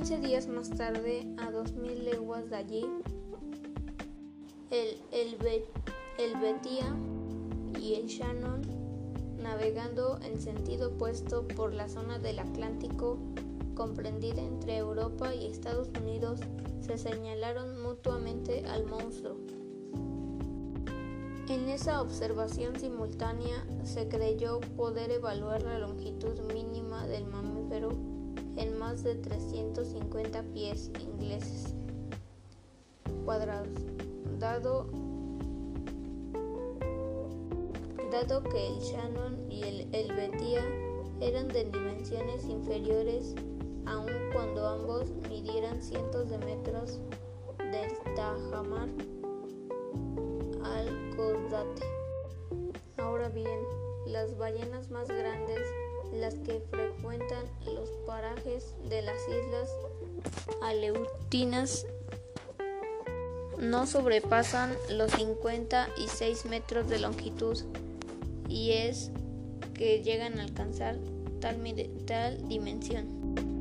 días más tarde, a dos mil leguas de allí, el, el, el y el Shannon, navegando en sentido opuesto por la zona del Atlántico, comprendida entre Europa y Estados Unidos, se señalaron mutuamente al monstruo. En esa observación simultánea se creyó poder evaluar la longitud mínima del mamífero en más de 350 pies ingleses cuadrados, dado, dado que el Shannon y el Helvetia eran de dimensiones inferiores aun cuando ambos midieran cientos de metros del tajamar al Codate. Ahora bien, las ballenas más grandes, las que los parajes de las islas Aleutinas, no sobrepasan los 56 metros de longitud y es que llegan a alcanzar tal, tal dimensión.